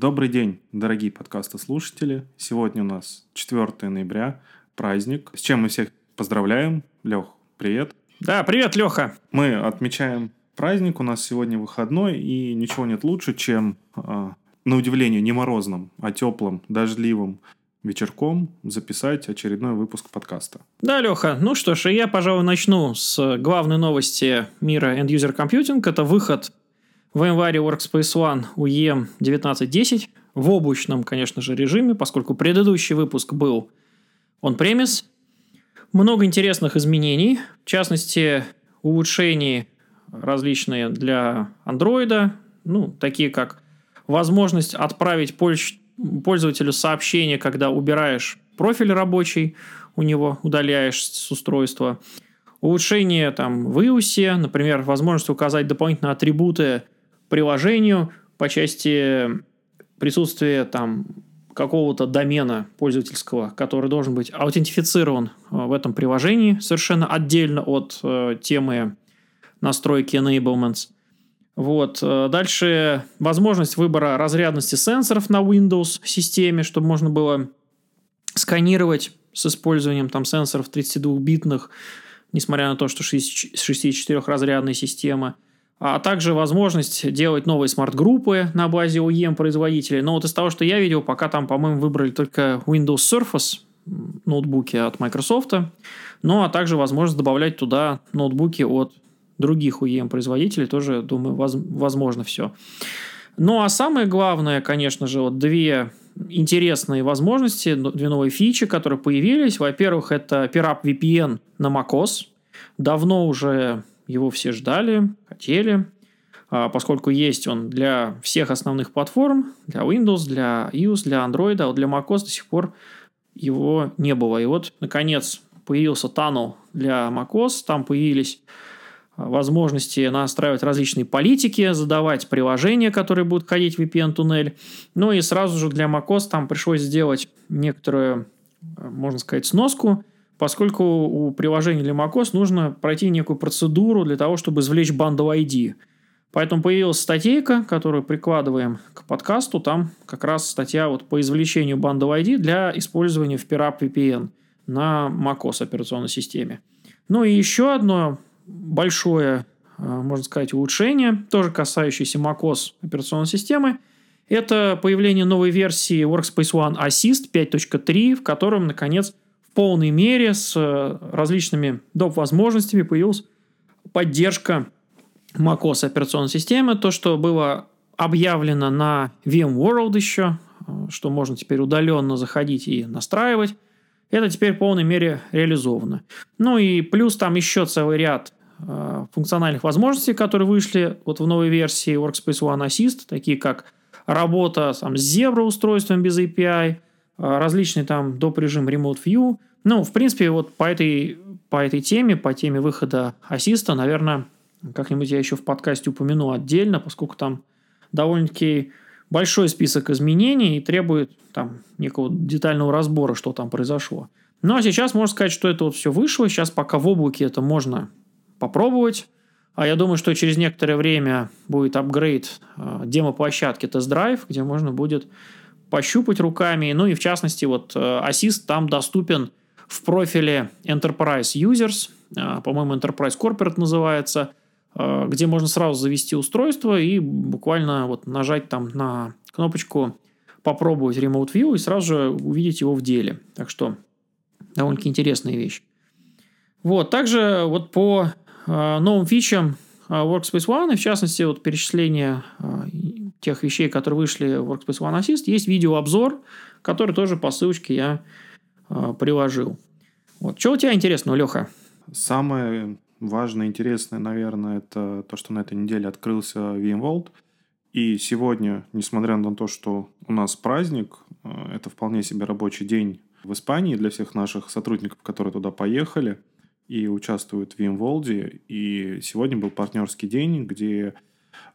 Добрый день, дорогие подкастослушатели. Сегодня у нас 4 ноября, праздник. С чем мы всех поздравляем. Лех, привет. Да, привет, Леха. Мы отмечаем праздник, у нас сегодня выходной, и ничего нет лучше, чем, э, на удивление, не морозным, а теплым, дождливым вечерком записать очередной выпуск подкаста. Да, Леха, ну что ж, я, пожалуй, начну с главной новости мира End User Computing. Это выход в январе Workspace ONE UEM 19.10 в облачном, конечно же, режиме, поскольку предыдущий выпуск был он премис. Много интересных изменений, в частности, улучшений различные для андроида, ну, такие как возможность отправить пользователю сообщение, когда убираешь профиль рабочий, у него удаляешь с устройства. Улучшение там в iOS, например, возможность указать дополнительные атрибуты приложению по части присутствия там какого-то домена пользовательского, который должен быть аутентифицирован э, в этом приложении совершенно отдельно от э, темы настройки enablements. Вот. Э, дальше возможность выбора разрядности сенсоров на Windows системе, чтобы можно было сканировать с использованием там сенсоров 32-битных, несмотря на то, что 64-разрядная система – а также возможность делать новые смарт-группы на базе OEM производителей. Но вот из того, что я видел, пока там, по-моему, выбрали только Windows Surface ноутбуки от Microsoft, ну а также возможность добавлять туда ноутбуки от других OEM производителей, тоже, думаю, воз, возможно все. Ну а самое главное, конечно же, вот две интересные возможности, две новые фичи, которые появились. Во-первых, это PRAP VPN на macOS. Давно уже его все ждали, хотели, а, поскольку есть он для всех основных платформ, для Windows, для iOS, для Android, а вот для macOS до сих пор его не было. И вот, наконец, появился Tunnel для macOS, там появились а, возможности настраивать различные политики, задавать приложения, которые будут ходить в VPN-туннель. Ну и сразу же для macOS там пришлось сделать некоторую, а, можно сказать, сноску – поскольку у приложения для macOS нужно пройти некую процедуру для того, чтобы извлечь bundle ID. Поэтому появилась статейка, которую прикладываем к подкасту. Там как раз статья вот по извлечению bundle ID для использования в PIRAP VPN на macOS операционной системе. Ну и еще одно большое, э, можно сказать, улучшение, тоже касающееся macOS операционной системы, это появление новой версии Workspace ONE Assist 5.3, в котором, наконец, полной мере с э, различными доп. возможностями появилась поддержка macOS операционной системы. То, что было объявлено на VMworld еще, э, что можно теперь удаленно заходить и настраивать, это теперь в полной мере реализовано. Ну и плюс там еще целый ряд э, функциональных возможностей, которые вышли вот в новой версии Workspace ONE Assist, такие как работа там, с Zebra устройством без API – различный там доп. режим Remote View. Ну, в принципе, вот по этой, по этой теме, по теме выхода ассиста, наверное, как-нибудь я еще в подкасте упомяну отдельно, поскольку там довольно-таки большой список изменений и требует там некого детального разбора, что там произошло. Ну, а сейчас можно сказать, что это вот все вышло. Сейчас пока в облаке это можно попробовать. А я думаю, что через некоторое время будет апгрейд э, демо-площадки тест-драйв, где можно будет пощупать руками. Ну и в частности, вот э, Assist там доступен в профиле Enterprise Users, э, по-моему, Enterprise Corporate называется, э, где можно сразу завести устройство и буквально вот нажать там на кнопочку попробовать Remote View и сразу же увидеть его в деле. Так что довольно-таки интересная вещь. Вот, также вот по новым фичам Workspace ONE, и в частности, вот перечисление тех вещей, которые вышли в Workspace ONE Assist, есть видеообзор, который тоже по ссылочке я э, приложил. Вот. Что у тебя интересного, Леха? Самое важное, интересное, наверное, это то, что на этой неделе открылся VMworld. И сегодня, несмотря на то, что у нас праздник, э, это вполне себе рабочий день в Испании для всех наших сотрудников, которые туда поехали и участвуют в VMworld. И сегодня был партнерский день, где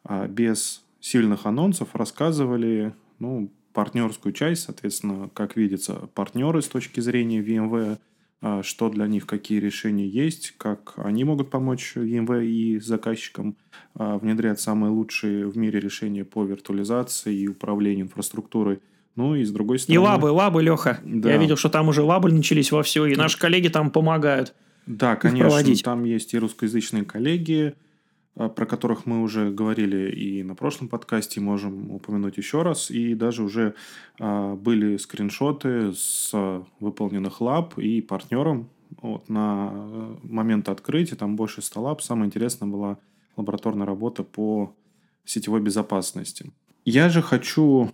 э, без сильных анонсов рассказывали ну, партнерскую часть, соответственно, как видится, партнеры с точки зрения VMware а, что для них, какие решения есть, как они могут помочь ЕМВ и заказчикам а, внедрять самые лучшие в мире решения по виртуализации и управлению инфраструктурой. Ну и с другой стороны... И лабы, лабы, Леха. Да. Я видел, что там уже лабы начались во все, и наши коллеги там помогают. Да, конечно, там есть и русскоязычные коллеги, про которых мы уже говорили и на прошлом подкасте, можем упомянуть еще раз. И даже уже а, были скриншоты с выполненных лаб и партнером. Вот, на э, момент открытия там больше 100 лаб. Самое интересное была лабораторная работа по сетевой безопасности. Я же хочу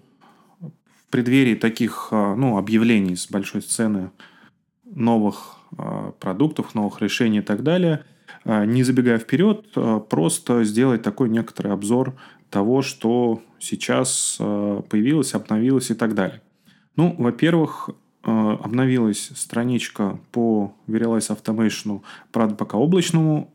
в преддверии таких ну, объявлений с большой сцены новых продуктов, новых решений и так далее – не забегая вперед, а, просто сделать такой некоторый обзор того, что сейчас а, появилось, обновилось и так далее. Ну, во-первых, обновилась страничка по Verialize Automation, правда, пока облачному,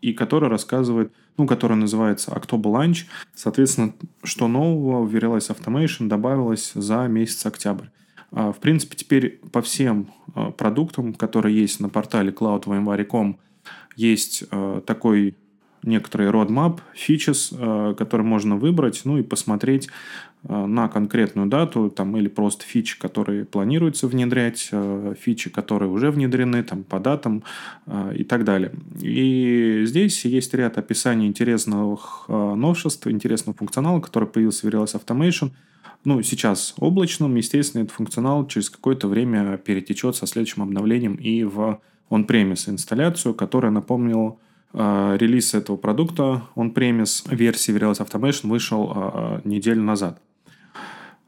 и которая рассказывает, ну, которая называется October Launch. Соответственно, что нового в Verialize Automation добавилось за месяц октябрь. В принципе, теперь по всем продуктам, которые есть на портале cloud.vmware.com, есть э, такой некоторый roadmap, features, э, который можно выбрать, ну и посмотреть э, на конкретную дату, там, или просто фичи, которые планируется внедрять, фичи, которые уже внедрены, там, по датам и так далее. И здесь есть ряд описаний интересных новшеств, интересного функционала, который появился в Realize Automation. Ну, сейчас облачным, естественно, этот функционал через какое-то время перетечет со следующим обновлением и в on-premise инсталляцию, которая напомнила э, релиз этого продукта on-premise версии Verilis Automation вышел э, неделю назад.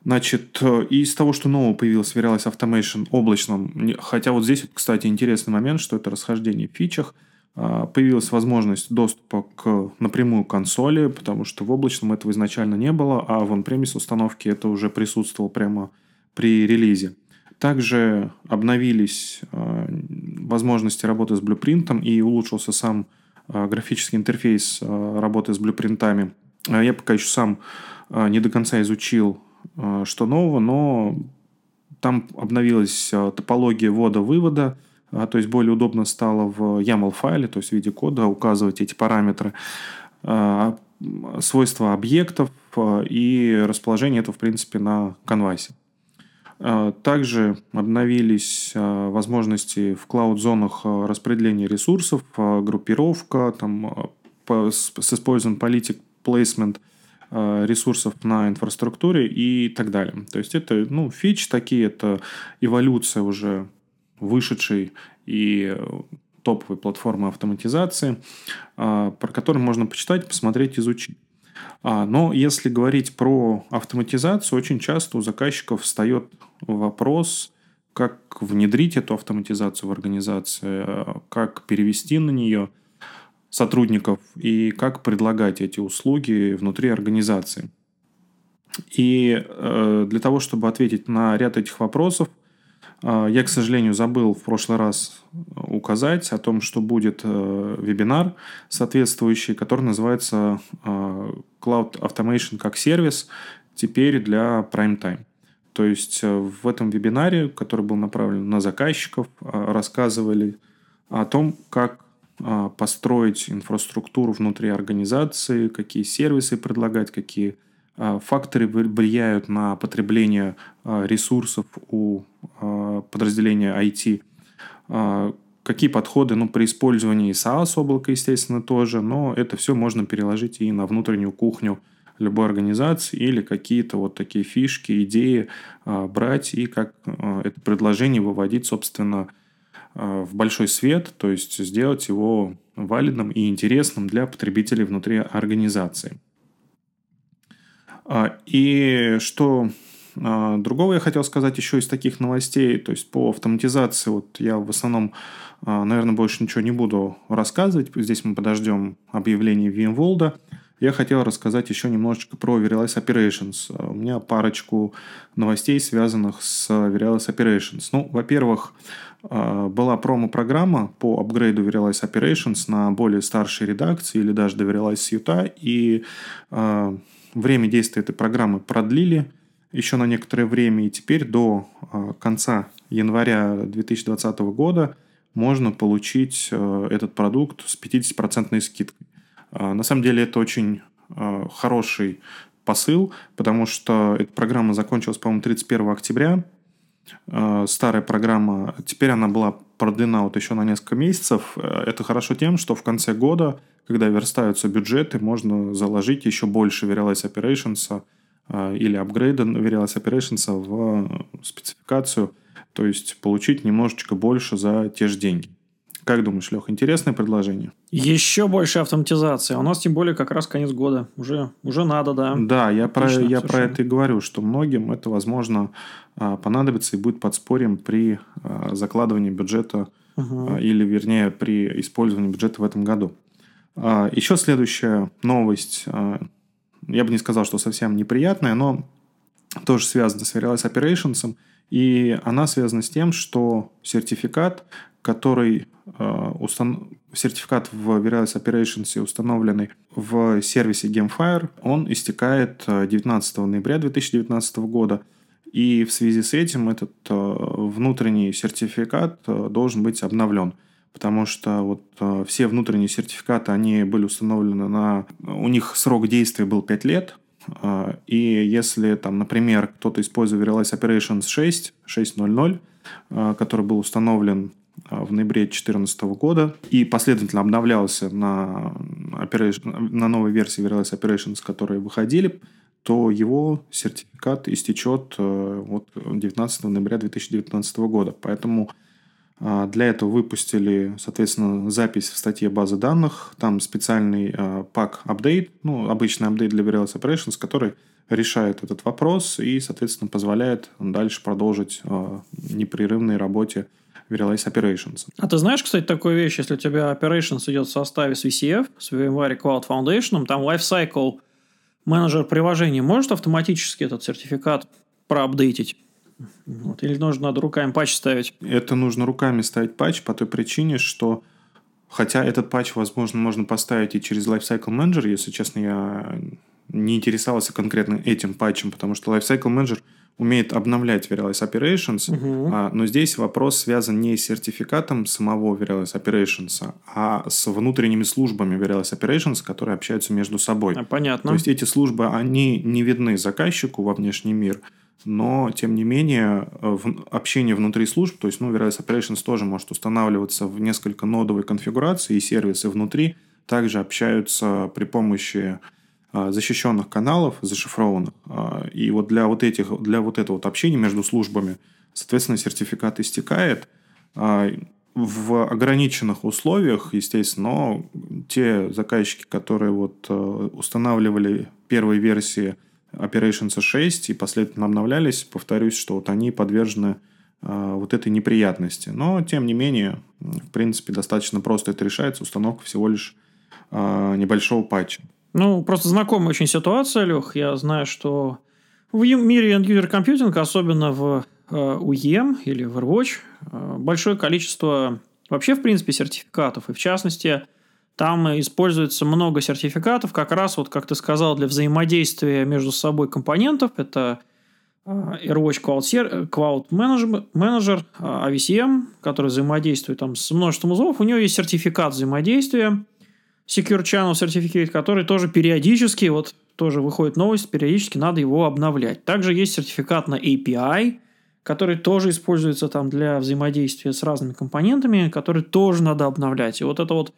Значит, из того, что нового появилось в Verilis Automation облачном, хотя вот здесь, кстати, интересный момент, что это расхождение в фичах, появилась возможность доступа к напрямую консоли, потому что в облачном этого изначально не было, а в on-premise установке это уже присутствовало прямо при релизе. Также обновились э, возможности работы с блюпринтом и улучшился сам э, графический интерфейс э, работы с блюпринтами. Я пока еще сам не до конца изучил, что нового, но там обновилась топология ввода-вывода, то есть более удобно стало в YAML-файле, то есть в виде кода указывать эти параметры, свойства объектов и расположение этого, в принципе, на канвасе. А, также обновились а, возможности в клауд-зонах а, распределения ресурсов, группировка, там, с использованием политик placement ресурсов на инфраструктуре и так далее. То есть это ну, фич такие, это эволюция уже вышедшей и топовой платформы автоматизации, про которую можно почитать, посмотреть, изучить. А, но если говорить про автоматизацию, очень часто у заказчиков встает вопрос, как внедрить эту автоматизацию в организации, как перевести на нее сотрудников и как предлагать эти услуги внутри организации. И э, для того, чтобы ответить на ряд этих вопросов, я, к сожалению, забыл в прошлый раз указать о том, что будет э, вебинар соответствующий, который называется Cloud Automation как сервис теперь для Prime Time. То есть э, в этом вебинаре, который был направлен на заказчиков, э, рассказывали о том, как э, построить инфраструктуру внутри организации, какие сервисы предлагать, какие факторы влияют на потребление ресурсов у подразделения IT, какие подходы ну, при использовании SaaS облака, естественно, тоже, но это все можно переложить и на внутреннюю кухню любой организации или какие-то вот такие фишки, идеи а, брать и как а, это предложение выводить, собственно, а, в большой свет, то есть сделать его валидным и интересным для потребителей внутри организации. И что другого я хотел сказать еще из таких новостей, то есть по автоматизации, вот я в основном, наверное, больше ничего не буду рассказывать, здесь мы подождем объявление VMworld, я хотел рассказать еще немножечко про Verialize Operations. А, у меня парочку новостей, связанных с Verialize Operations. Ну, во-первых, а, была промо-программа по апгрейду Verialize Operations на более старшей редакции или даже до Verialize Utah, и а, время действия этой программы продлили. еще на некоторое время, и теперь до конца января 2020 года можно получить этот продукт с 50% скидкой. На самом деле это очень хороший посыл, потому что эта программа закончилась, по-моему, 31 октября. Старая программа, теперь она была продлена вот еще на несколько месяцев. Э, это хорошо тем, что в конце года, когда верстаются бюджеты, можно заложить еще больше Verialize Operations э, или апгрейда Verialize Operations в спецификацию, то есть получить немножечко больше за те же деньги. Как думаешь, Лех, интересное предложение? Еще больше автоматизации. А у нас тем более как раз конец года. Уже, уже надо, да. Да, я, про, я про это и говорю, что многим это, возможно, а, понадобится и будет подспорьем при а, закладывании бюджета угу. или, вернее, при использовании бюджета в этом году. Еще следующая новость, я бы не сказал, что совсем неприятная, но тоже связана с Verialize Operations, и она связана с тем, что сертификат, который Э, устан... сертификат в Veritas Operations, установленный в сервисе Gamefire, он истекает 19 э, ноября 2019 года. И в связи с этим этот внутренний сертификат должен быть обновлен. Потому что вот все внутренние сертификаты, они были установлены на... У них срок действия был 5 лет, и если, там, например, кто-то использует Realize Operations 6, 6.0.0, который был установлен в ноябре 2014 года и последовательно обновлялся на, operation, на новой версии Verialize Operations, которые выходили, то его сертификат истечет э, вот 19 ноября 2019 года. Поэтому для этого выпустили, соответственно, запись в статье базы данных. Там специальный а, пак апдейт, ну, обычный апдейт для Verialize Operations, который решает этот вопрос и, соответственно, позволяет дальше продолжить непрерывной работе Verialize Operations. А ты знаешь, кстати, такую вещь, если у тебя Operations идет в составе с VCF, с VMware Cloud Foundation, там Lifecycle менеджер приложений может автоматически этот сертификат проапдейтить? Вот. Или нужно надо руками патч ставить? Это нужно руками ставить патч по той причине, что хотя этот патч, возможно, можно поставить и через Lifecycle Manager, если честно, я не интересовался конкретно этим патчем, потому что Lifecycle Manager – умеет обновлять Verialize Operations, угу. а, но здесь вопрос связан не с сертификатом самого Verialize Operations, а с внутренними службами Verialize Operations, которые общаются между собой. А, понятно. То есть эти службы, они не видны заказчику во внешний мир, но, тем не менее, в общение внутри служб, то есть, ну, Verialize Operations тоже может устанавливаться в несколько нодовой конфигурации, и сервисы внутри также общаются при помощи а, защищенных каналов, зашифрованных. А, и вот для вот, этих, для вот этого вот общения между службами, соответственно, сертификат истекает в ограниченных условиях, естественно, но те заказчики, которые вот устанавливали первые версии Operations 6 и последовательно обновлялись, повторюсь, что вот они подвержены вот этой неприятности. Но, тем не менее, в принципе, достаточно просто это решается, установка всего лишь небольшого патча. Ну, просто знакомая очень ситуация, Лех. Я знаю, что в мире end-user компьютинга, особенно в UEM или в AirWatch, большое количество вообще, в принципе, сертификатов. И в частности, там используется много сертификатов, как раз, вот как ты сказал, для взаимодействия между собой компонентов. Это э, AirWatch Cloud, Cloud Manager, AVCM, который взаимодействует там с множеством узлов. У него есть сертификат взаимодействия. Secure Channel Certificate, который тоже периодически, вот тоже выходит новость, периодически надо его обновлять. Также есть сертификат на API, который тоже используется там для взаимодействия с разными компонентами, который тоже надо обновлять. И вот это вот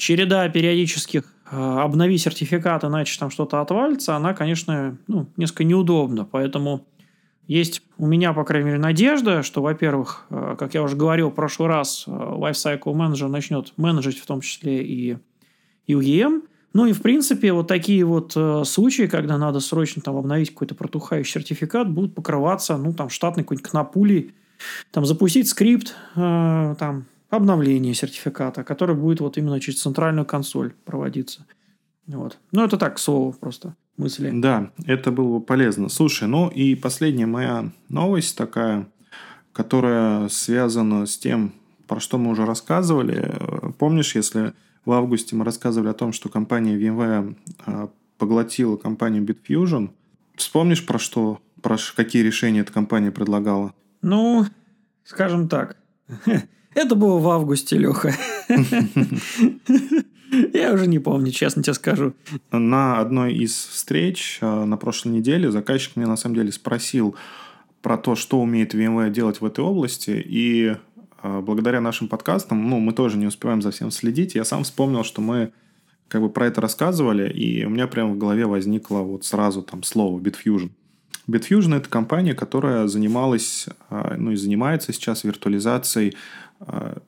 череда периодических э, обнови сертификат, иначе там что-то отвалится, она, конечно, ну, несколько неудобна. Поэтому есть у меня, по крайней мере, надежда, что, во-первых, э, как я уже говорил в прошлый раз, э, Lifecycle Manager начнет менеджить в том числе и UEM. Ну и, в принципе, вот такие вот э, случаи, когда надо срочно там обновить какой-то протухающий сертификат, будут покрываться, ну, там, штатной какой-нибудь кнопулей, там, запустить скрипт, э, там, обновление сертификата, который будет вот именно через центральную консоль проводиться. Вот. Ну, это так, к слову, просто мысли. Да, это было бы полезно. Слушай, ну и последняя моя новость такая, которая связана с тем, про что мы уже рассказывали. Помнишь, если в августе мы рассказывали о том, что компания VMware а, поглотила компанию Bitfusion. Вспомнишь, про что про какие решения эта компания предлагала? Ну, скажем так, это было в августе, Леха. Я уже не помню, честно тебе скажу. На одной из встреч э, на прошлой неделе заказчик меня на самом деле спросил про то, что умеет VMware делать в этой области. И э, благодаря нашим подкастам, ну, мы тоже не успеваем за всем следить. Я сам вспомнил, что мы как бы про это рассказывали, и у меня прямо в голове возникло вот сразу там слово Bitfusion. Bitfusion – это компания, которая занималась, э, ну и занимается сейчас виртуализацией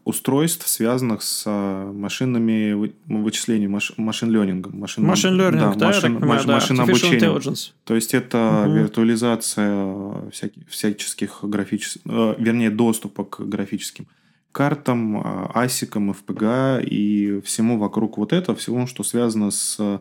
устройств, связанных с э, машинными вычислениями, машин-ленингом. Машин, машин learning, да, машин, понимаю, да, машин обучением. То есть это угу. виртуализация всяких, всяческих графических, э, вернее, доступа к графическим картам, асикам, FPGA и всему вокруг вот этого, всего, что связано с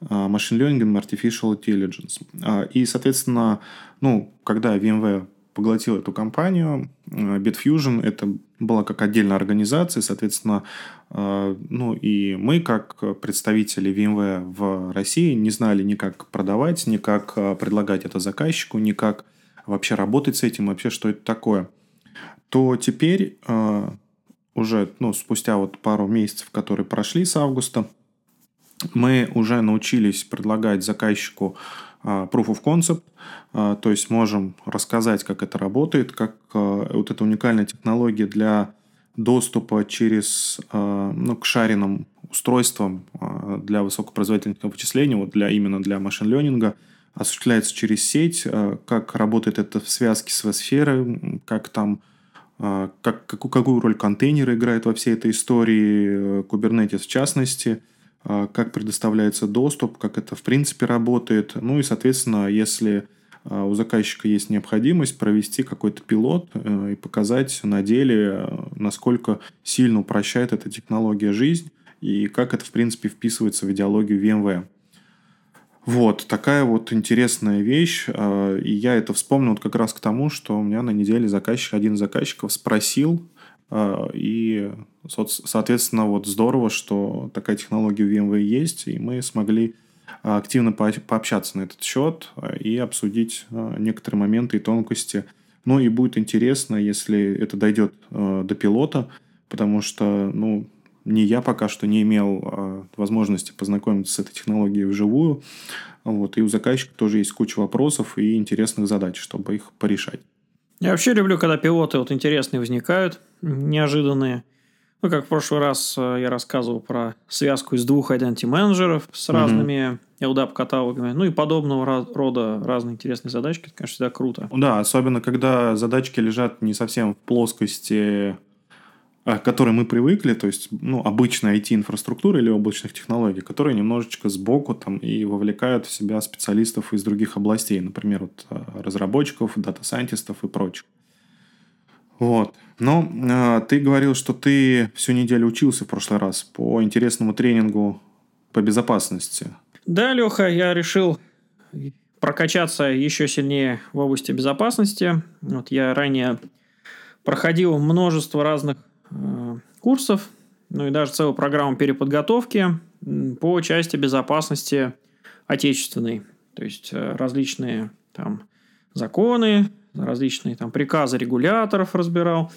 машин ленингом artificial intelligence. И, соответственно, ну, когда VMware поглотил эту компанию. Э, Bitfusion это была как отдельная организация, соответственно, э, ну и мы, как представители VMware в России, не знали ни как продавать, ни как э, предлагать это заказчику, ни как вообще работать с этим, вообще что это такое. То теперь уже, ну, спустя вот пару месяцев, которые прошли с августа, мы уже научились предлагать заказчику proof of concept, а, то есть можем рассказать, как это работает, как а, вот эта уникальная технология для доступа через, ну, к шаренным устройствам для высокопроизводительных вычислений, вот для, именно для машин-ленинга, осуществляется через сеть, как работает это в связке с веб-сферой, как там как, какую роль контейнеры играют во всей этой истории, Kubernetes в частности – а, как предоставляется доступ, как это в принципе работает. Ну и, соответственно, если а, у заказчика есть необходимость провести какой-то пилот э, и показать на деле, насколько сильно упрощает эта технология жизнь и как это, в принципе, вписывается в идеологию VMware. Вот, такая вот интересная вещь. А, и я это вспомнил как раз к тому, что у меня на неделе заказчик, один из заказчиков спросил, а, и, соответственно, вот здорово, что такая технология в VMware есть, и мы смогли активно пообщаться на этот счет а, и обсудить а, некоторые моменты и тонкости. Ну и будет интересно, если это дойдет до пилота, потому что, ну, не я пока что не имел возможности познакомиться с этой технологией вживую. Вот, и у заказчика тоже есть куча вопросов и интересных задач, чтобы их порешать. Я вообще люблю, когда пилоты вот интересные возникают, неожиданные. Ну, как в прошлый раз э, я рассказывал про связку из двух identity менеджеров с разными mm-hmm. LDAP-каталогами. Ну и подобного рода разные интересные задачки. Это, конечно, всегда круто. Да, особенно когда задачки лежат не совсем в плоскости к которой мы привыкли, то есть ну, обычная IT-инфраструктура или облачных технологий, которые немножечко сбоку там, и вовлекают в себя специалистов из других областей, например, вот, а, разработчиков, дата-сайентистов и прочих. Вот. Но э, ты говорил, что ты всю неделю учился в прошлый раз по интересному тренингу по безопасности. Да, Леха, я решил прокачаться еще сильнее в области безопасности. Вот я ранее проходил множество разных курсов, ну и даже целую программу переподготовки по части безопасности отечественной. То есть э, различные там законы, различные там приказы регуляторов разбирал,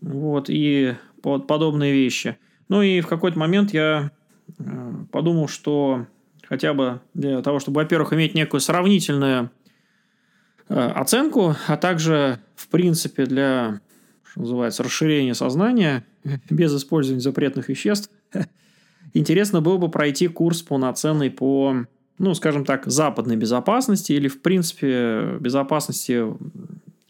вот, и под подобные вещи. Ну и в какой-то момент я э, подумал, что хотя бы для того, чтобы, во-первых, иметь некую сравнительную оценку, а также, в принципе, для что называется, расширение сознания без использования запретных веществ, интересно было бы пройти курс полноценный по, ну, скажем так, западной безопасности или, в принципе, безопасности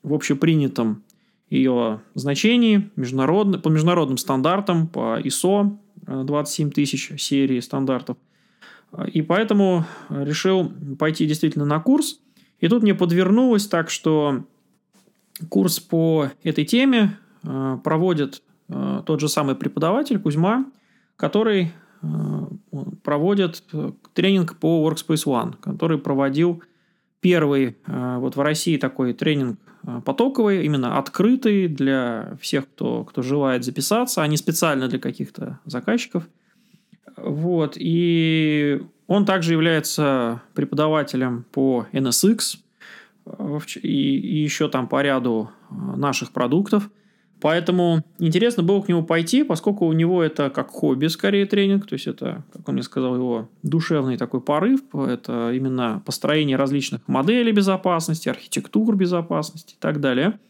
в общепринятом ее значении международно, по международным стандартам, по ISO 27000 серии стандартов. И поэтому решил пойти действительно на курс. И тут мне подвернулось так, что Курс по этой теме э, проводит э, тот же самый преподаватель Кузьма, который э, проводит тренинг по Workspace ONE, который проводил первый вот в России такой тренинг потоковый, именно открытый для всех, кто, кто желает записаться, а не специально для каких-то заказчиков. Вот. И он также является преподавателем по NSX, и, и еще там по ряду наших продуктов. Поэтому интересно было к нему пойти, поскольку у него это как хобби скорее тренинг, то есть это, как он мне сказал, его душевный такой порыв, это именно построение различных моделей безопасности, архитектур безопасности и так далее.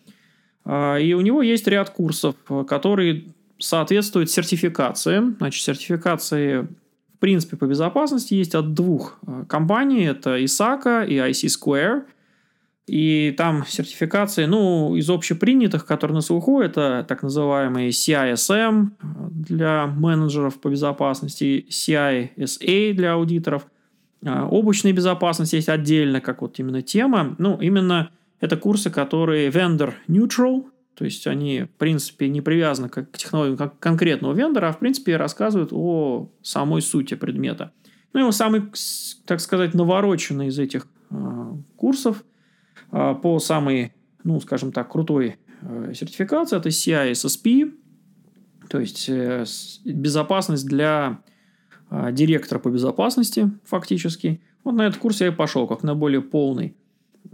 А, и у него есть ряд курсов, которые соответствуют сертификациям. Значит, сертификации в принципе по безопасности есть от двух а, компаний, это ISACA и IC Square – и там сертификации, ну, из общепринятых, которые на слуху, это так называемый CISM для менеджеров по безопасности, CISA для аудиторов. А, облачная безопасность есть отдельно, как вот именно тема. Ну, именно это курсы, которые vendor neutral, то есть они, в принципе, не привязаны к технологиям как конкретного вендора, а, в принципе, рассказывают о самой сути предмета. Ну, и самый, так сказать, навороченный из этих э, курсов – по самой, ну, скажем так, крутой э, сертификации. Это CISSP, то есть э, безопасность для а, директора по безопасности фактически. Вот на этот курс я и пошел, как на более полный.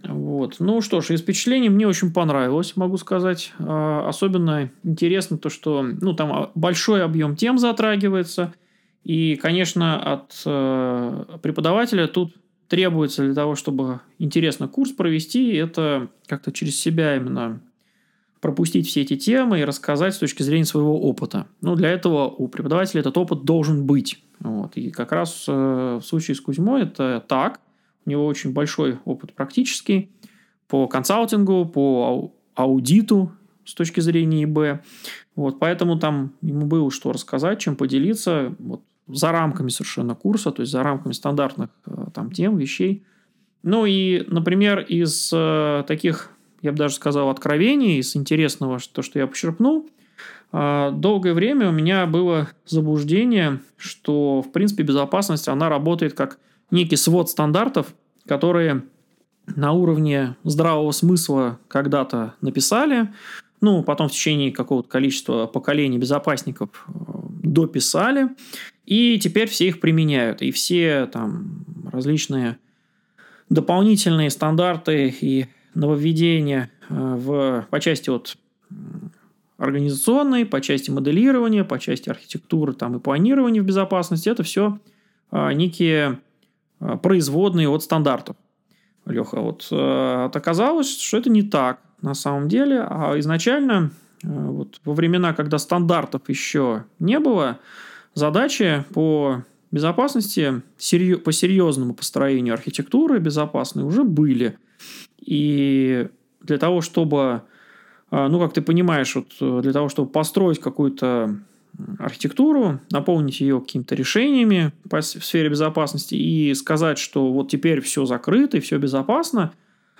Вот. Ну что ж, из впечатлений мне очень понравилось, могу сказать. А, особенно интересно то, что ну, там большой объем тем затрагивается. И, конечно, от э, преподавателя тут требуется для того, чтобы интересно курс провести, это как-то через себя именно пропустить все эти темы и рассказать с точки зрения своего опыта. Ну, для этого у преподавателя этот опыт должен быть. Вот. И как раз э, в случае с Кузьмой это так. У него очень большой опыт практический по консалтингу, по аудиту с точки зрения ИБ. Вот, поэтому там ему было что рассказать, чем поделиться. Вот за рамками совершенно курса, то есть за рамками стандартных э, там тем, вещей. Ну и, например, из э, таких, я бы даже сказал, откровений, из интересного, то, что я почерпнул, э, долгое время у меня было заблуждение, что, в принципе, безопасность, она работает как некий свод стандартов, которые на уровне здравого смысла когда-то написали, ну, потом в течение какого-то количества поколений безопасников дописали, и теперь все их применяют. И все там различные дополнительные стандарты и нововведения э, в, по части вот организационной, по части моделирования, по части архитектуры там, и планирования в безопасности, это все а, некие а, производные от стандартов. Леха, вот а, оказалось, что это не так на самом деле, а изначально вот во времена, когда стандартов еще не было, задачи по безопасности, по серьезному построению архитектуры безопасной уже были. И для того, чтобы, а, ну, как ты понимаешь, вот э, для того, чтобы построить какую-то архитектуру, наполнить ее какими-то решениями в сфере безопасности и сказать, что вот теперь все закрыто и все безопасно,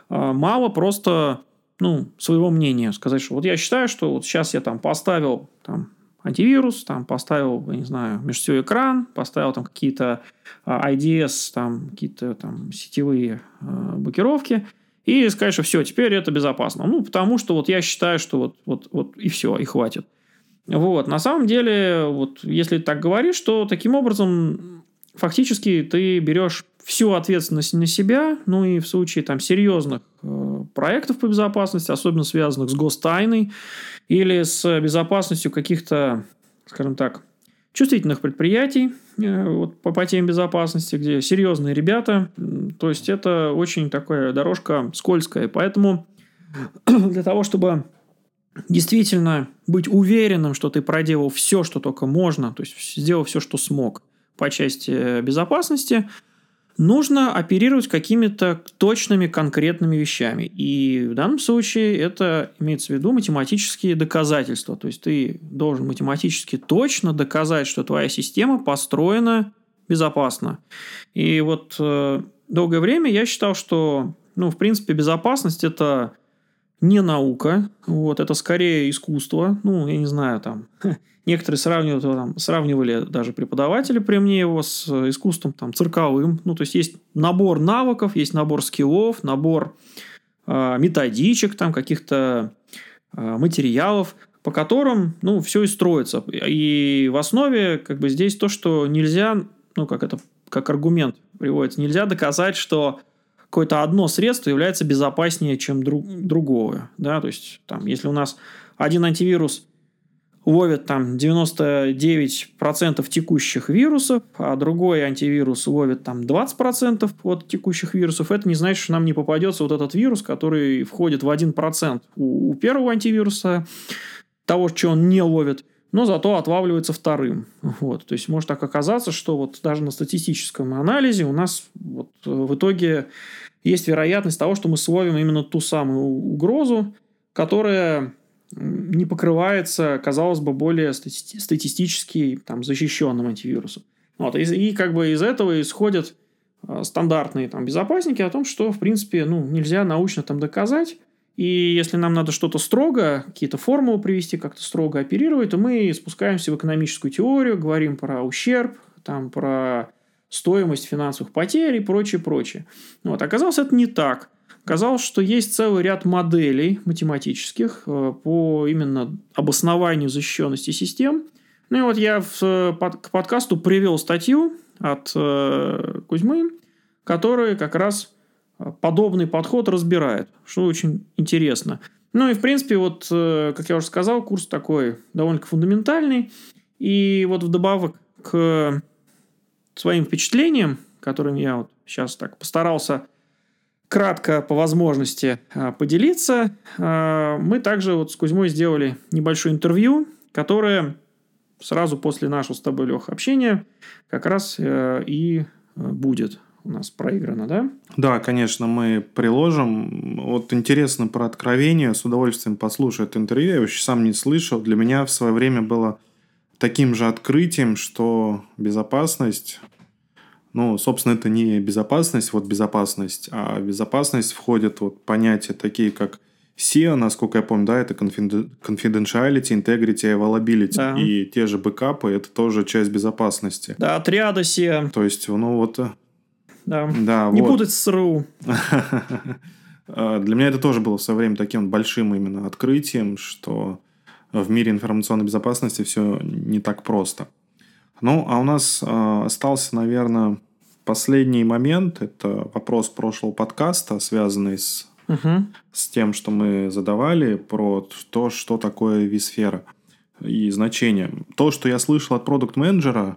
мало просто ну, своего мнения. Сказать, что вот я считаю, что вот сейчас я там поставил там, антивирус, там поставил, я не знаю, между экран, поставил там какие-то а, IDS, там какие-то там сетевые э, блокировки, и сказать, что все, теперь это безопасно. Ну, потому что вот я считаю, что вот, вот, вот и все, и хватит. Вот, на самом деле, вот если так говоришь, то таким образом фактически ты берешь всю ответственность на себя, ну и в случае там серьезных э, проектов по безопасности, особенно связанных с гостайной, или с безопасностью каких-то, скажем так, чувствительных предприятий э, вот, по, по теме безопасности, где серьезные ребята. То есть это очень такая дорожка скользкая. Поэтому для того, чтобы действительно быть уверенным, что ты проделал все, что только можно, то есть сделал все, что смог по части безопасности – нужно оперировать какими-то точными конкретными вещами. И в данном случае это имеется в виду математические доказательства. То есть ты должен математически точно доказать, что твоя система построена безопасно. И вот э, долгое время я считал, что, ну, в принципе, безопасность это не наука, вот, это скорее искусство. Ну, я не знаю, там, некоторые сравнивают, там, сравнивали даже преподаватели при мне его с искусством там, цирковым. Ну, то есть, есть набор навыков, есть набор скиллов, набор э, методичек, там, каких-то э, материалов, по которым, ну, все и строится. И в основе, как бы, здесь то, что нельзя, ну, как это, как аргумент приводится, нельзя доказать, что какое-то одно средство является безопаснее, чем друг, другое. Да? То есть, там, если у нас один антивирус ловит там 99% текущих вирусов, а другой антивирус ловит там 20% от текущих вирусов, это не значит, что нам не попадется вот этот вирус, который входит в 1% у, у первого антивируса, того, что он не ловит, но зато отлавливается вторым. Вот. То есть может так оказаться, что вот даже на статистическом анализе у нас вот в итоге есть вероятность того, что мы словим именно ту самую угрозу, которая не покрывается, казалось бы, более стати- статистически там, защищенным антивирусом. Вот, и, и как бы из этого исходят э, стандартные там, безопасники о том, что, в принципе, ну, нельзя научно там доказать. И если нам надо что-то строго, какие-то формулы привести, как-то строго оперировать, то мы спускаемся в экономическую теорию, говорим про ущерб, там, про стоимость финансовых потерь и прочее, прочее. Вот. Оказалось, это не так. Оказалось, что есть целый ряд моделей математических э, по именно обоснованию защищенности систем. Ну и вот я в, под, к подкасту привел статью от э, Кузьмы, который как раз подобный подход разбирает, что очень интересно. Ну и, в принципе, вот, э, как я уже сказал, курс такой довольно фундаментальный. И вот вдобавок к своим впечатлениям, которыми я вот сейчас так постарался кратко по возможности а, поделиться. А, мы также вот с Кузьмой сделали небольшое интервью, которое сразу после нашего с тобой, Леха, общения как раз э, и э, будет у нас проиграно, да? Да, конечно, мы приложим. Вот интересно про откровение, с удовольствием послушаю это интервью. Я вообще сам не слышал. Для меня в свое время было таким же открытием, что безопасность ну, собственно, это не безопасность, вот безопасность, а в безопасность входят вот понятия такие, как SEO, насколько я помню, да, это confidentiality, integrity, availability. Да. И те же бэкапы – это тоже часть безопасности. Да, отряда SEO. То есть, ну вот... Э, да, да не вот. путать с РУ. Для меня это тоже было в свое время таким большим именно открытием, что в мире информационной безопасности все не так просто. Ну, а у нас э, остался, наверное, последний момент. Это вопрос прошлого подкаста, связанный с, угу. с тем, что мы задавали про то, что такое висфера и значение. То, что я слышал от продукт-менеджера,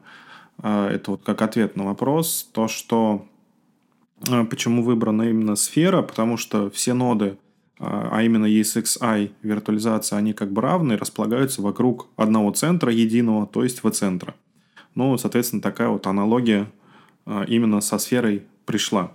э, это вот как ответ на вопрос, то, что э, почему выбрана именно сфера, потому что все ноды а именно ESXi виртуализация, они как бы равны, располагаются вокруг одного центра единого, то есть в-центра. Ну, соответственно, такая вот аналогия а, именно со сферой пришла.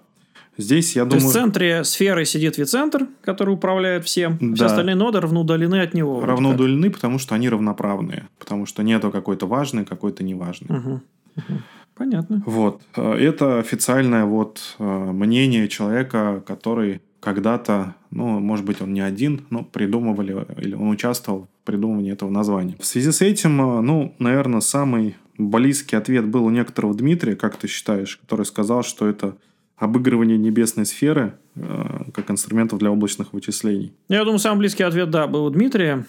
Здесь, я То думаю... есть в центре сферы сидит вицентр, который управляет всем, да. все остальные ноды равноудалены от него. Равноудалены, вот потому что они равноправные. Потому что нету какой-то важный, какой-то неважный. Угу. Угу. Понятно. Вот. Это официальное вот а, мнение человека, который когда-то, ну, может быть, он не один, но придумывали, или он участвовал в придумывании этого названия. В связи с этим, а, ну, наверное, самый близкий ответ был у некоторого Дмитрия, как ты считаешь, который сказал, что это обыгрывание небесной сферы э, как инструментов для облачных вычислений. Я думаю, самый близкий ответ, да, был у Дмитрия.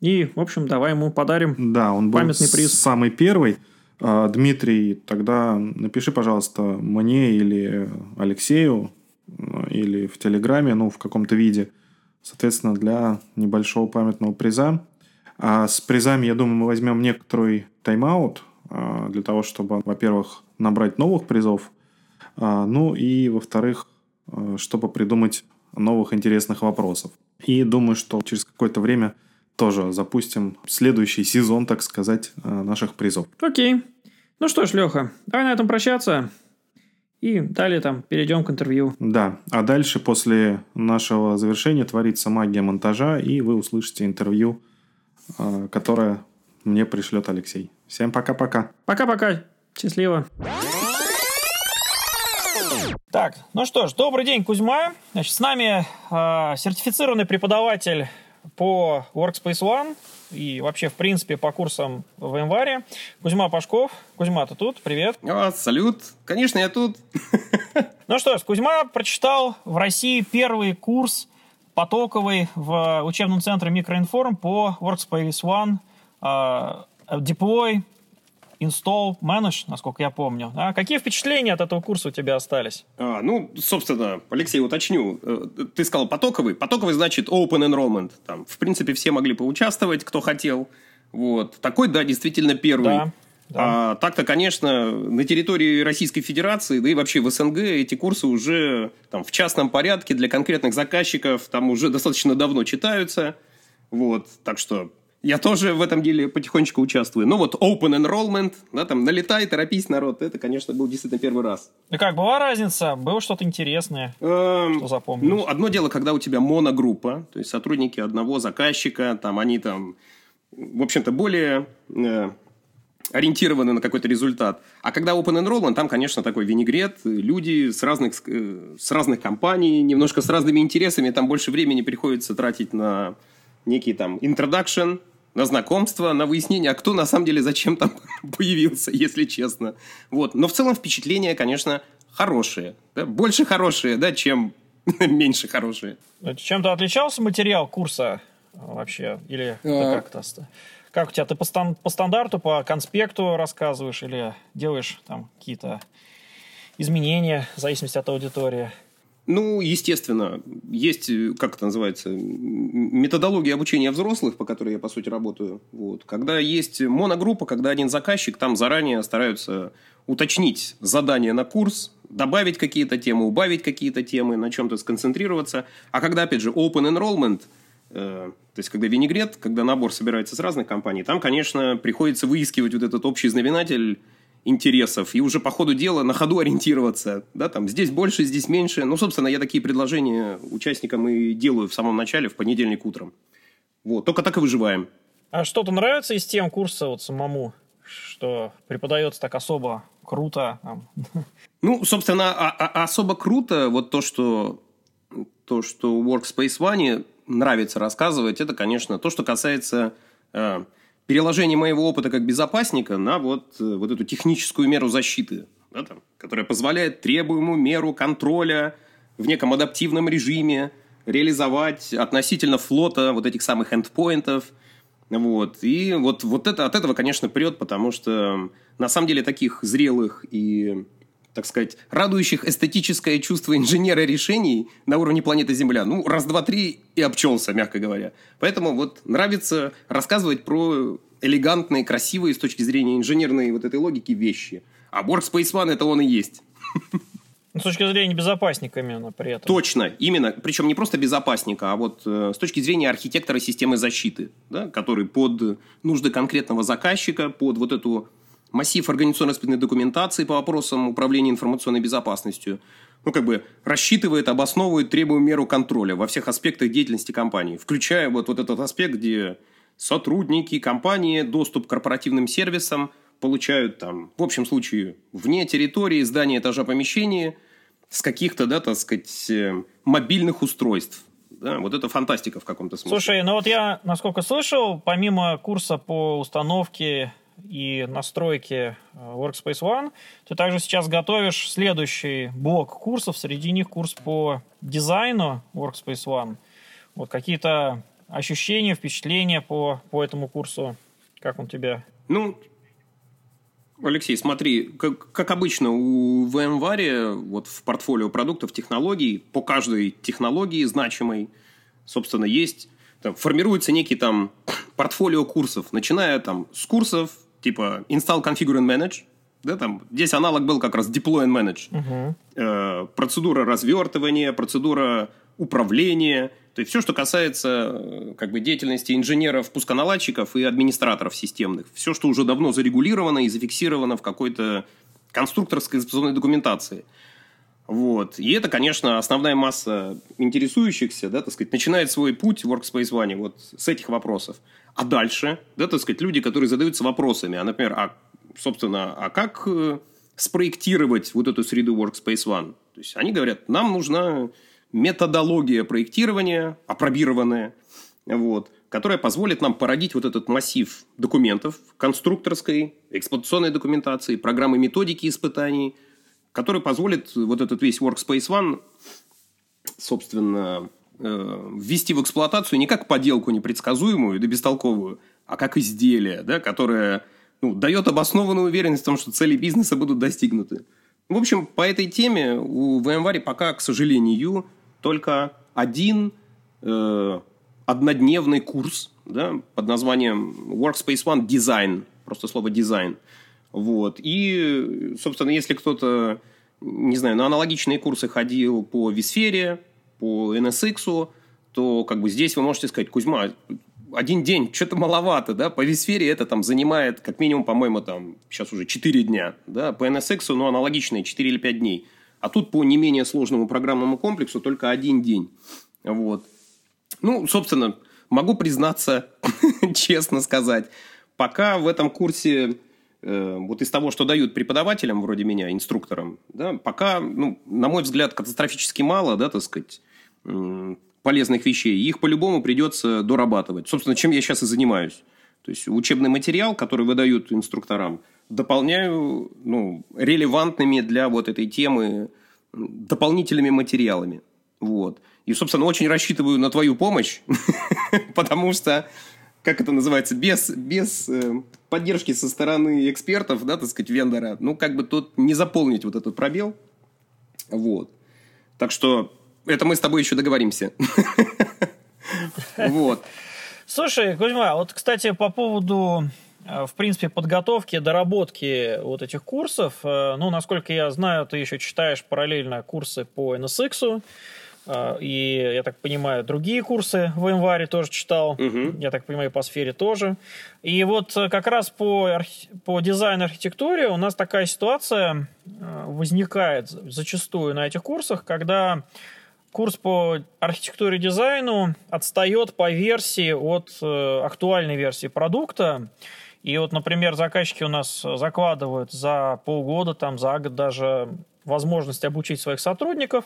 И, в общем, давай ему подарим да, он был памятный приз. самый первый. А, Дмитрий, тогда напиши, пожалуйста, мне или Алексею, э, или в Телеграме, ну, в каком-то виде, соответственно, для небольшого памятного приза. А с призами, я думаю, мы возьмем некоторый тайм-аут, для того, чтобы, во-первых, набрать новых призов, а, ну и, во-вторых, а, чтобы придумать новых интересных вопросов. И думаю, что через какое-то время тоже запустим следующий сезон, так сказать, наших призов. Окей. Ну что ж, Леха, давай на этом прощаться. И далее там перейдем к интервью. Да, а дальше после нашего завершения творится магия монтажа, и вы услышите интервью, которое мне пришлет Алексей. Всем пока-пока. Пока-пока. Счастливо. Так, ну что ж, добрый день, Кузьма. Значит, с нами э, сертифицированный преподаватель по Workspace ONE и вообще, в принципе, по курсам в январе. Кузьма Пашков. Кузьма, ты тут? Привет. О, салют. Конечно, я тут. Ну что ж, Кузьма прочитал в России первый курс потоковый в учебном центре Микроинформ по Workspace ONE Deploy, install, manage, насколько я помню. А какие впечатления от этого курса у тебя остались? А, ну, собственно, Алексей, уточню. Э, ты сказал потоковый. Потоковый значит open enrollment. Там, в принципе, все могли поучаствовать, кто хотел. Вот. Такой, да, действительно первый. Да. Да. А, так-то, конечно, на территории Российской Федерации, да и вообще в СНГ эти курсы уже там, в частном порядке для конкретных заказчиков там уже достаточно давно читаются. Вот, так что я тоже в этом деле потихонечку участвую. Ну вот open enrollment, да, там налетай, торопись, народ, это, конечно, был действительно первый раз. И как, была разница? Было что-то интересное, эм, что запомнилось? Ну, одно дело, когда у тебя моногруппа, то есть сотрудники одного заказчика, там они там, в общем-то, более э, ориентированы на какой-то результат. А когда open enrollment, там, конечно, такой винегрет, люди с разных, э, с разных компаний, немножко с разными интересами, там больше времени приходится тратить на некий там introduction, на знакомство, на выяснение, а кто на самом деле зачем там появился, если честно. Вот. Но в целом впечатления, конечно, хорошие. Да? Больше хорошие, да, чем меньше хорошие. Чем-то отличался материал курса вообще? Или а... как-то как у тебя, ты по, стан- по стандарту, по конспекту рассказываешь или делаешь там какие-то изменения в зависимости от аудитории? Ну, естественно, есть, как это называется, методология обучения взрослых, по которой я, по сути, работаю. Вот. Когда есть моногруппа, когда один заказчик, там заранее стараются уточнить задание на курс, добавить какие-то темы, убавить какие-то темы, на чем-то сконцентрироваться. А когда, опять же, open enrollment – Э, то есть, когда винегрет, когда набор собирается с разных компаний, там, конечно, приходится выискивать вот этот общий знаменатель интересов и уже по ходу дела на ходу ориентироваться. Да, там, здесь больше, здесь меньше. Ну, собственно, я такие предложения участникам и делаю в самом начале, в понедельник утром. Вот, только так и выживаем. А что-то нравится из тем курса вот самому, что преподается так особо круто? Ну, собственно, а, а, особо круто вот то, что то, что Workspace ONE нравится рассказывать, это, конечно, то, что касается э, переложения моего опыта как безопасника на вот, э, вот эту техническую меру защиты, да, там, которая позволяет требуемую меру контроля в неком адаптивном режиме реализовать относительно флота вот этих самых эндпоинтов. Вот. И вот, вот это, от этого, конечно, прет, потому что на самом деле таких зрелых и так сказать, радующих эстетическое чувство инженера решений на уровне планеты Земля. Ну, раз, два, три и обчелся, мягко говоря. Поэтому вот нравится рассказывать про элегантные, красивые с точки зрения инженерной вот этой логики вещи. А Workspace ONE это он и есть. С точки зрения безопасника именно при этом. Точно, именно. Причем не просто безопасника, а вот э, с точки зрения архитектора системы защиты, да, который под нужды конкретного заказчика, под вот эту массив организационно-распределенной документации по вопросам управления информационной безопасностью, ну, как бы рассчитывает, обосновывает требуемую меру контроля во всех аспектах деятельности компании, включая вот, вот этот аспект, где сотрудники компании доступ к корпоративным сервисам получают там, в общем случае, вне территории здания, этажа, помещения, с каких-то, да, так сказать, э, мобильных устройств. Да, вот это фантастика в каком-то смысле. Слушай, ну вот я, насколько слышал, помимо курса по установке и настройки э, Workspace ONE, ты также сейчас готовишь следующий блок курсов, среди них курс по дизайну Workspace ONE. Вот какие-то ощущения, впечатления по, по этому курсу, как он тебе? Ну, Алексей, смотри, как, как обычно у VMware вот в портфолио продуктов технологий по каждой технологии значимой, собственно, есть там, формируется некий там портфолио курсов, начиная там с курсов типа install, configure and manage, да, там, здесь аналог был как раз deploy and manage. Uh-huh. Э, процедура развертывания, процедура управления, то есть все, что касается э, как бы, деятельности инженеров, пусконаладчиков и администраторов системных. Все, что уже давно зарегулировано и зафиксировано в какой-то конструкторской эксплуатационной документации. Вот. И это, конечно, основная масса интересующихся, да, так сказать, начинает свой путь в Workspace ONE вот с этих вопросов. А дальше, да, так сказать, люди, которые задаются вопросами, а, например, а, собственно, а как э, спроектировать вот эту среду Workspace ONE? То есть они говорят, нам нужна методология проектирования, апробированная, вот, которая позволит нам породить вот этот массив документов конструкторской, эксплуатационной документации, программы методики испытаний, который позволит вот этот весь Workspace ONE, собственно, э, ввести в эксплуатацию не как поделку непредсказуемую да бестолковую, а как изделие, да, которое ну, дает обоснованную уверенность в том, что цели бизнеса будут достигнуты. В общем, по этой теме у VMware пока, к сожалению, только один э, однодневный курс да, под названием Workspace ONE Design, просто слово дизайн. Вот. И, собственно, если кто-то, не знаю, на аналогичные курсы ходил по Висфере, по NSX, то как бы здесь вы можете сказать, Кузьма, один день, что-то маловато, да, по Висфере это там занимает как минимум, по-моему, там сейчас уже 4 дня, да, по NSX, ну, аналогичные 4 или 5 дней. А тут по не менее сложному программному комплексу только один день. Вот. Ну, собственно, могу признаться, честно сказать, пока в этом курсе вот из того, что дают преподавателям вроде меня, инструкторам, да, пока, ну, на мой взгляд, катастрофически мало, да, так сказать, полезных вещей. Их по-любому придется дорабатывать. Собственно, чем я сейчас и занимаюсь. То есть учебный материал, который выдают инструкторам, дополняю ну, релевантными для вот этой темы дополнительными материалами. Вот. И, собственно, очень рассчитываю на твою помощь, потому что, как это называется, без, без э, поддержки со стороны экспертов, да, так сказать, вендора, ну, как бы тут не заполнить вот этот пробел. Вот. Так что это мы с тобой еще договоримся. Вот. Слушай, Кузьма, вот, кстати, по поводу, э, в принципе, подготовки, доработки вот этих курсов, э, ну, насколько я знаю, ты еще читаешь параллельно курсы по NSX, и, я так понимаю, другие курсы в январе тоже читал. Угу. Я так понимаю, по сфере тоже. И вот как раз по, архи... по дизайн-архитектуре у нас такая ситуация возникает зачастую на этих курсах, когда курс по архитектуре и дизайну отстает по версии от э, актуальной версии продукта. И вот, например, заказчики у нас закладывают за полгода, там, за год даже возможность обучить своих сотрудников,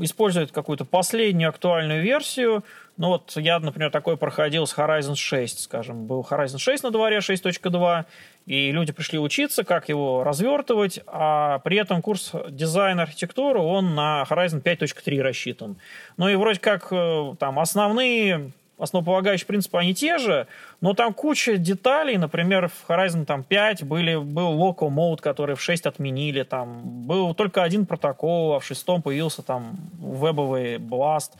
используют какую-то последнюю актуальную версию. Ну вот я, например, такой проходил с Horizon 6, скажем. Был Horizon 6 на дворе, 6.2, и люди пришли учиться, как его развертывать, а при этом курс дизайна архитектуры, он на Horizon 5.3 рассчитан. Ну и вроде как э, там основные основополагающие принципы, они те же, но там куча деталей, например, в Horizon там, 5 были, был local mode, который в 6 отменили, там был только один протокол, а в шестом появился там вебовый blast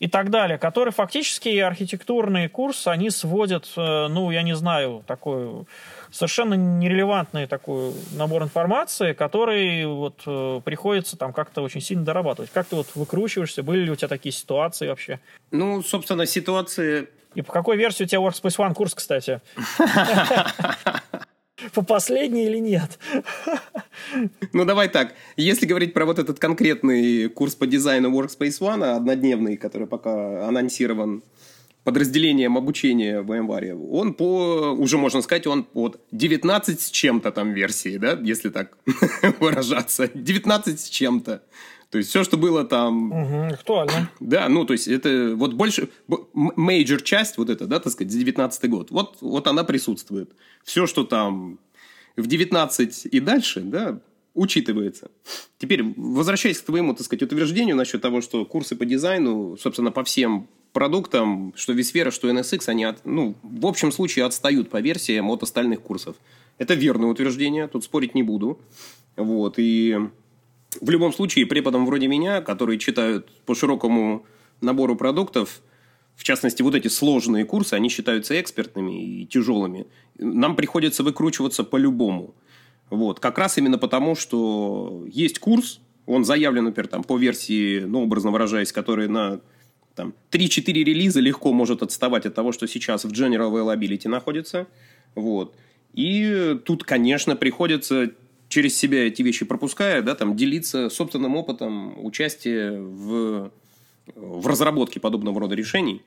и так далее, который фактически архитектурный курс, они сводят, э, ну, я не знаю, такой совершенно нерелевантный такой набор информации, который вот э, приходится там как-то очень сильно дорабатывать. Как ты вот выкручиваешься? Были ли у тебя такие ситуации вообще? Ну, собственно, ситуации... И по какой версии у тебя Workspace ONE курс, кстати? По последней или нет? Ну, давай так. Если говорить про вот этот конкретный курс по дизайну Workspace ONE, однодневный, который пока анонсирован подразделением обучения в январе, он по, уже можно сказать, он под 19 с чем-то там версии, да, если так выражаться. 19 с чем-то. То есть все, что было там... Угу, актуально. Да, ну, то есть это вот больше... Major часть, вот это, да, так сказать, за 19 год, вот, вот она присутствует. Все, что там в 19 и дальше, да, учитывается. Теперь, возвращаясь к твоему, так сказать, утверждению насчет того, что курсы по дизайну, собственно, по всем продуктам, что vSphere, что NSX, они, от, ну, в общем случае отстают по версиям от остальных курсов. Это верное утверждение, тут спорить не буду. Вот, и в любом случае преподам вроде меня, которые читают по широкому набору продуктов, в частности, вот эти сложные курсы, они считаются экспертными и тяжелыми. Нам приходится выкручиваться по-любому. Вот. Как раз именно потому, что есть курс, он заявлен, например, там, по версии, ну, образно выражаясь, который на там, 3-4 релиза легко может отставать от того, что сейчас в General Availability находится. Вот. И тут, конечно, приходится через себя эти вещи пропуская, да, там, делиться собственным опытом участия в, в разработке подобного рода решений.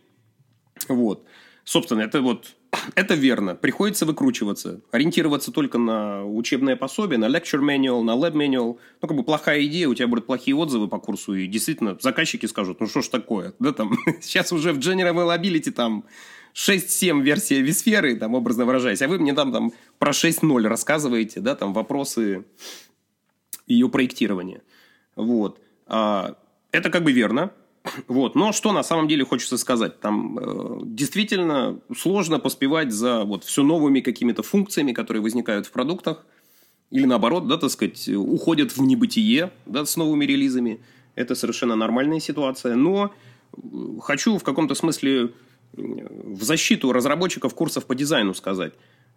Вот. Собственно, это вот это верно. Приходится выкручиваться. Ориентироваться только на учебное пособие, на lecture manual, на lab manual. Ну, как бы плохая идея, у тебя будут плохие отзывы по курсу, и действительно заказчики скажут, ну что ж такое, да, там, сейчас уже в General Availability там 6-7 версия Висферы, там, образно выражаясь, а вы мне там, там про 6.0 рассказываете, да, там, вопросы ее проектирования. Вот. А, это как бы верно. Вот. Но что на самом деле хочется сказать? Там э, действительно сложно поспевать за вот все новыми какими-то функциями, которые возникают в продуктах. Или наоборот, да, так сказать, уходят в небытие да, с новыми релизами. Это совершенно нормальная ситуация. Но э, хочу в каком-то смысле в защиту разработчиков курсов по дизайну сказать.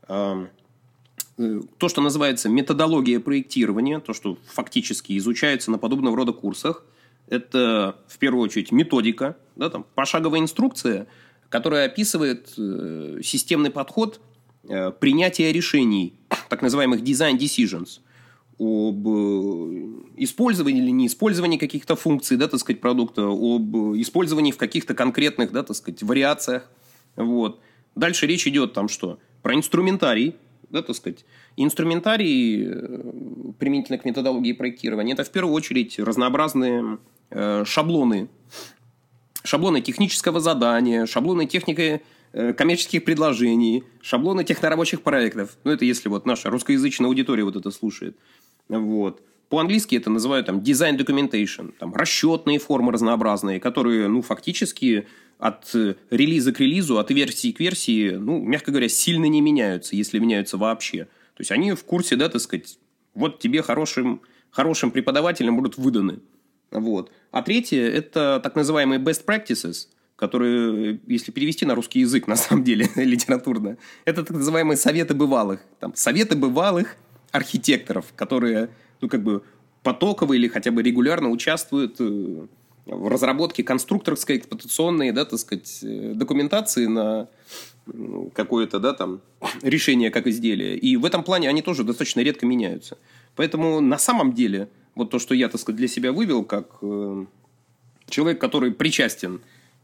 То, что называется методология проектирования, то, что фактически изучается на подобного рода курсах, это в первую очередь методика, да, там, пошаговая инструкция, которая описывает э, системный подход э, принятия решений, так называемых design decisions, об э, использовании или не использовании каких-то функций, да, так сказать, продукта, об использовании в каких-то конкретных, да, так сказать, вариациях. Вот. Дальше речь идет там что? Про инструментарий, да, так сказать. Инструментарий э, применительно к методологии проектирования – это в первую очередь разнообразные э, шаблоны. Шаблоны технического задания, шаблоны техники коммерческих предложений, шаблоны технорабочих проектов. Ну, это если вот наша русскоязычная аудитория вот это слушает. Вот. По-английски это называют там design documentation, там расчетные формы разнообразные, которые, ну, фактически от э, релиза к релизу, от версии к версии, ну, мягко говоря, сильно не меняются, если меняются вообще. То есть они в курсе, да, так сказать, вот тебе хорошим, хорошим преподавателям будут выданы. Вот. А третье – это так называемые best practices, которые, если перевести на русский язык, на самом деле, литературно, это так называемые советы бывалых. Там, советы бывалых архитекторов, которые, ну, как бы потоково или хотя бы регулярно участвуют э, в разработке конструкторской, эксплуатационной, да, так сказать, э, документации на ну, какое-то, да, там, решение как изделие. И в этом плане они тоже достаточно редко меняются. Поэтому на самом деле, вот то, что я, так сказать, для себя вывел, как э, человек, который причастен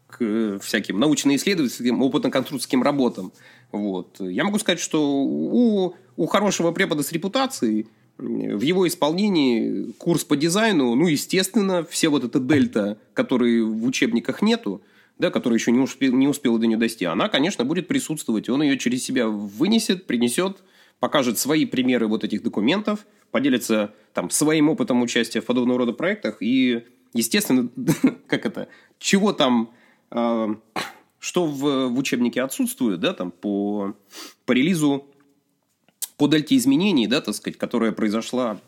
к всяким научно-исследовательским, опытно-конструкторским работам, вот, я могу сказать, что у, у хорошего препода с репутацией – в его исполнении курс по дизайну, ну, естественно, все вот эта дельта, которые в учебниках нету, да, которая еще не, успел, не успела до нее дойти, она, конечно, будет присутствовать. Он ее через себя вынесет, принесет, покажет свои примеры вот этих документов, поделится там своим опытом участия в подобного рода проектах и, естественно, как это, чего там, э, что в, в учебнике отсутствует, да, там по, по релизу по дельте изменений, да, так сказать, которая произошла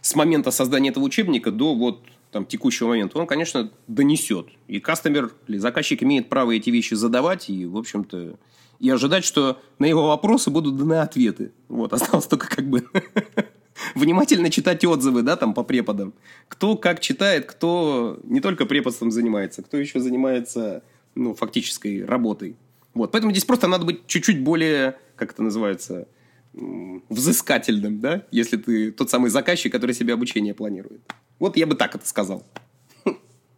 с момента создания этого учебника до вот там, текущего момента, он, конечно, донесет. И кастомер или заказчик имеет право эти вещи задавать и, в общем-то, и ожидать, что на его вопросы будут даны ответы. Вот, осталось только как бы внимательно читать отзывы, да, там по преподам. Кто как читает, кто не только преподством занимается, кто еще занимается, ну, фактической работой. Вот, поэтому здесь просто надо быть чуть-чуть более как это называется, взыскательным, да, если ты тот самый заказчик, который себе обучение планирует. Вот я бы так это сказал.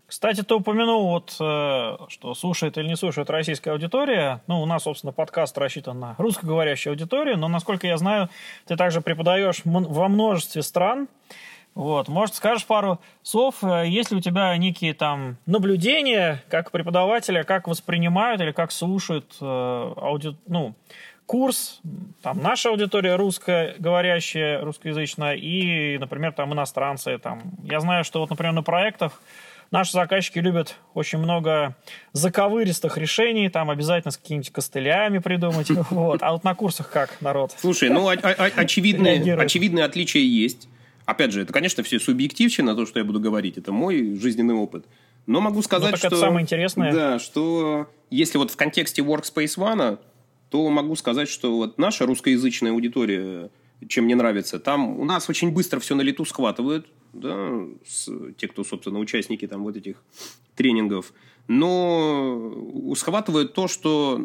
Кстати, ты упомянул, вот, э, что слушает или не слушает российская аудитория. Ну, у нас, собственно, подкаст рассчитан на русскоговорящую аудиторию, но, насколько я знаю, ты также преподаешь во множестве стран. Вот, может, скажешь пару слов, э, есть ли у тебя некие там наблюдения, как преподавателя, как воспринимают или как слушают э, ауди... ну, курс, там наша аудитория русская, говорящая, русскоязычная, и, например, там иностранцы. Там. Я знаю, что вот, например, на проектах наши заказчики любят очень много заковыристых решений, там обязательно с какими-нибудь костылями придумать. Вот. А вот на курсах как народ? Слушай, ну очевидные, очевидные отличия есть. Опять же, это, конечно, все субъективщина, то, что я буду говорить. Это мой жизненный опыт. Но могу сказать, ну, что... это самое интересное. Да, что если вот в контексте Workspace ONE то могу сказать, что вот наша русскоязычная аудитория, чем мне нравится, там у нас очень быстро все на лету схватывают, да, с, те, кто, собственно, участники там вот этих тренингов, но схватывают то, что,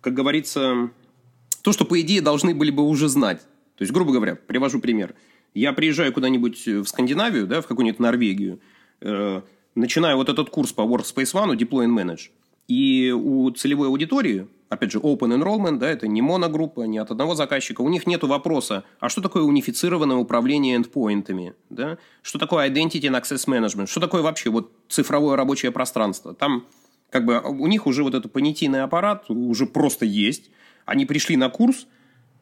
как говорится, то, что, по идее, должны были бы уже знать. То есть, грубо говоря, привожу пример. Я приезжаю куда-нибудь в Скандинавию, да, в какую-нибудь Норвегию, э, начинаю вот этот курс по Workspace ONE, Deploy and Manage, и у целевой аудитории, опять же, Open Enrollment, да, это не моногруппа, не от одного заказчика, у них нет вопроса, а что такое унифицированное управление эндпоинтами, да? что такое Identity and Access Management, что такое вообще вот цифровое рабочее пространство. Там как бы у них уже вот этот понятийный аппарат уже просто есть. Они пришли на курс,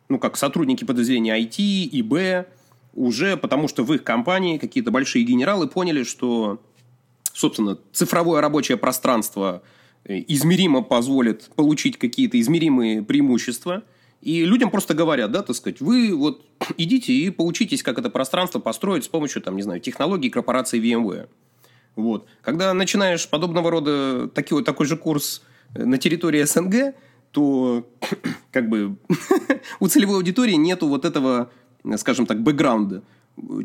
ну, как сотрудники подразделения IT, ИБ, уже потому что в их компании какие-то большие генералы поняли, что собственно, цифровое рабочее пространство измеримо позволит получить какие-то измеримые преимущества. И людям просто говорят, да, так сказать, вы вот идите и поучитесь, как это пространство построить с помощью, там, не знаю, технологий корпорации VMware. Вот. Когда начинаешь подобного рода такой, такой же курс э, на территории СНГ, то как бы у целевой аудитории нету вот этого, скажем так, бэкграунда.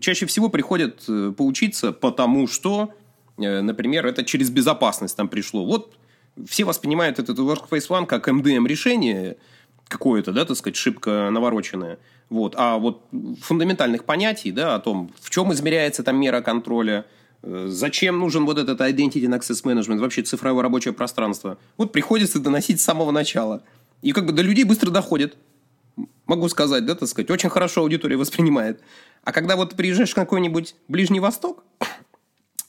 Чаще всего приходят э, поучиться, потому что, э, например, это через безопасность там пришло. Вот все воспринимают этот Workplace ONE как MDM решение какое-то, да, так сказать, шибко навороченное. Вот. А вот фундаментальных понятий, да, о том, в чем измеряется там мера контроля, э, зачем нужен вот этот Identity and Access Management, вообще цифровое рабочее пространство, вот приходится доносить с самого начала. И как бы до людей быстро доходит. Могу сказать, да, так сказать, очень хорошо аудитория воспринимает. А когда вот приезжаешь в какой-нибудь Ближний Восток,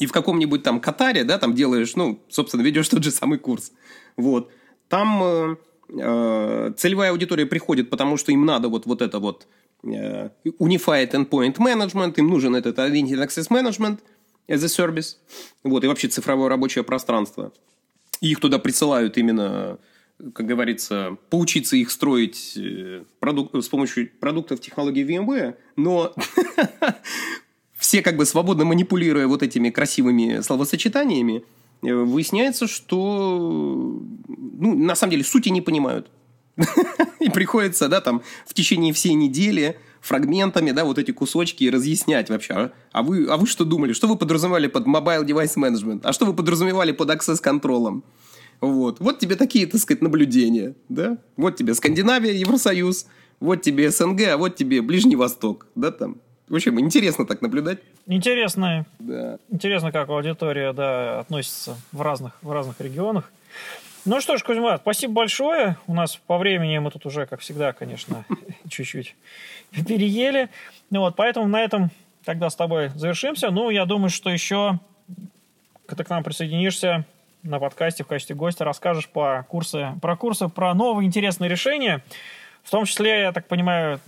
и в каком-нибудь там Катаре, да, там делаешь, ну, собственно, ведешь тот же самый курс, вот, там э, Э, целевая аудитория приходит, потому что им надо вот, вот это вот э, Unified Endpoint Management, им нужен этот Identity Access Management as a Service, вот, и вообще цифровое рабочее пространство. И их туда присылают именно, как говорится, поучиться их строить э, продук- с помощью продуктов технологии VMware, но все как бы свободно манипулируя вот этими красивыми словосочетаниями, Э, выясняется, что ну, на самом деле сути не понимают. И приходится, да, там в течение всей недели фрагментами, да, вот эти кусочки разъяснять вообще. А, а вы, а вы что думали? Что вы подразумевали под Mobile Device Management? А что вы подразумевали под Access контролом? Вот. Вот тебе такие, так сказать, наблюдения, да? Вот тебе Скандинавия, Евросоюз, вот тебе СНГ, а вот тебе Ближний Восток, да, там. В общем, интересно так наблюдать. Интересно. Да. Интересно, как аудитория да, относится в разных, в разных регионах. Ну что ж, Кузьма, спасибо большое. У нас по времени мы тут уже, как всегда, конечно, чуть-чуть переели. Ну вот, поэтому на этом тогда с тобой завершимся. Ну, я думаю, что еще, когда к нам присоединишься на подкасте в качестве гостя, расскажешь по курсы, про курсы, про новые интересные решения. В том числе, я так понимаю,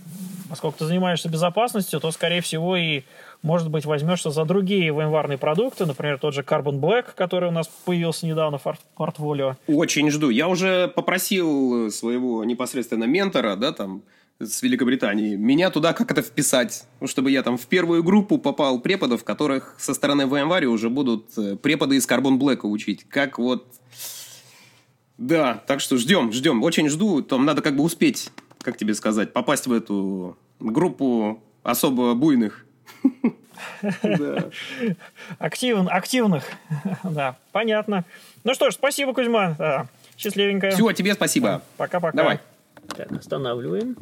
поскольку ты занимаешься безопасностью, то, скорее всего, и, может быть, возьмешься за другие VMware продукты, например, тот же Carbon Black, который у нас появился недавно в портфолио. Очень жду. Я уже попросил своего непосредственно ментора, да, там, с Великобритании, меня туда как это вписать, чтобы я там в первую группу попал преподов, которых со стороны VMware уже будут э, преподы из Carbon Black учить. Как вот... Да, так что ждем, ждем. Очень жду. Там надо как бы успеть как тебе сказать, попасть в эту группу особо буйных. Активных. Да, понятно. Ну что ж, спасибо, Кузьма. Счастливенько. Все, тебе спасибо. Пока-пока. Давай. Так, останавливаем.